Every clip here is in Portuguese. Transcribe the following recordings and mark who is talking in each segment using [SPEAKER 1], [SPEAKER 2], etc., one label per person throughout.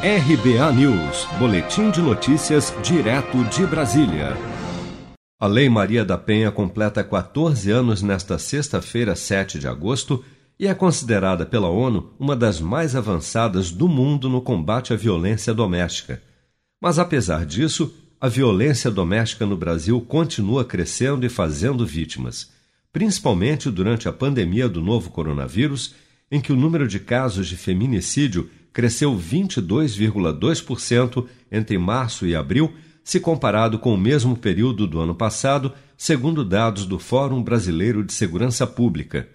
[SPEAKER 1] RBA News, Boletim de Notícias, direto de Brasília. A Lei Maria da Penha completa 14 anos nesta sexta-feira, 7 de agosto, e é considerada pela ONU uma das mais avançadas do mundo no combate à violência doméstica. Mas, apesar disso, a violência doméstica no Brasil continua crescendo e fazendo vítimas, principalmente durante a pandemia do novo coronavírus, em que o número de casos de feminicídio cresceu 22,2% entre março e abril, se comparado com o mesmo período do ano passado, segundo dados do Fórum Brasileiro de Segurança Pública.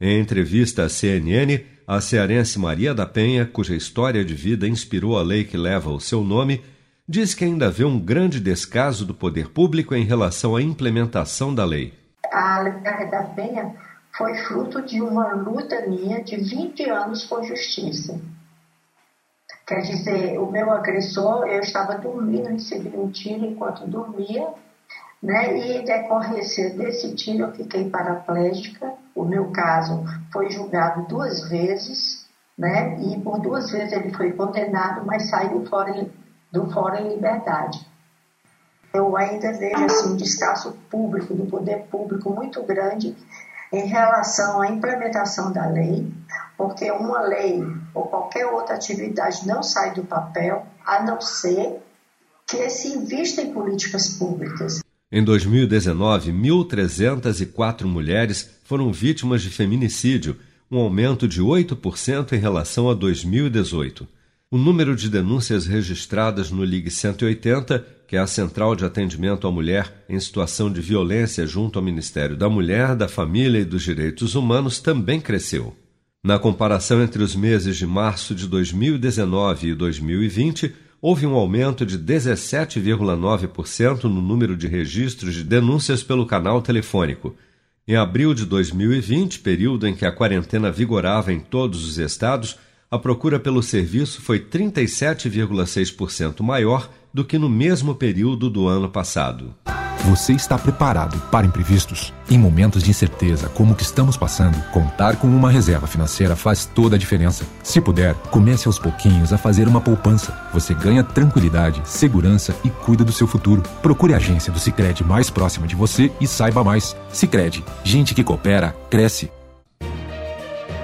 [SPEAKER 1] Em entrevista à CNN, a cearense Maria da Penha, cuja história de vida inspirou a lei que leva o seu nome, diz que ainda vê um grande descaso do poder público em relação à implementação da lei.
[SPEAKER 2] A Lei da Penha foi fruto de uma luta minha de 20 anos por justiça. Quer dizer, o meu agressor, eu estava dormindo, recebi um tiro enquanto dormia, né? E decorrência desse tiro eu fiquei paraplégica. O meu caso foi julgado duas vezes, né? E por duas vezes ele foi condenado, mas saiu fora, do fora em liberdade. Eu ainda vejo assim, um descaso público, do poder público muito grande em relação à implementação da lei, porque uma lei ou qualquer outra atividade não sai do papel a não ser que se invista em políticas públicas.
[SPEAKER 1] Em 2019, 1.304 mulheres foram vítimas de feminicídio, um aumento de 8% em relação a 2018. O número de denúncias registradas no Ligue 180, que é a central de atendimento à mulher em situação de violência junto ao Ministério da Mulher, da Família e dos Direitos Humanos, também cresceu. Na comparação entre os meses de março de 2019 e 2020, houve um aumento de 17,9% no número de registros de denúncias pelo canal telefônico. Em abril de 2020, período em que a quarentena vigorava em todos os estados, a procura pelo serviço foi 37,6% maior do que no mesmo período do ano passado.
[SPEAKER 3] Você está preparado para imprevistos? Em momentos de incerteza como o que estamos passando, contar com uma reserva financeira faz toda a diferença. Se puder, comece aos pouquinhos a fazer uma poupança. Você ganha tranquilidade, segurança e cuida do seu futuro. Procure a agência do Sicredi mais próxima de você e saiba mais. Sicredi, gente que coopera cresce.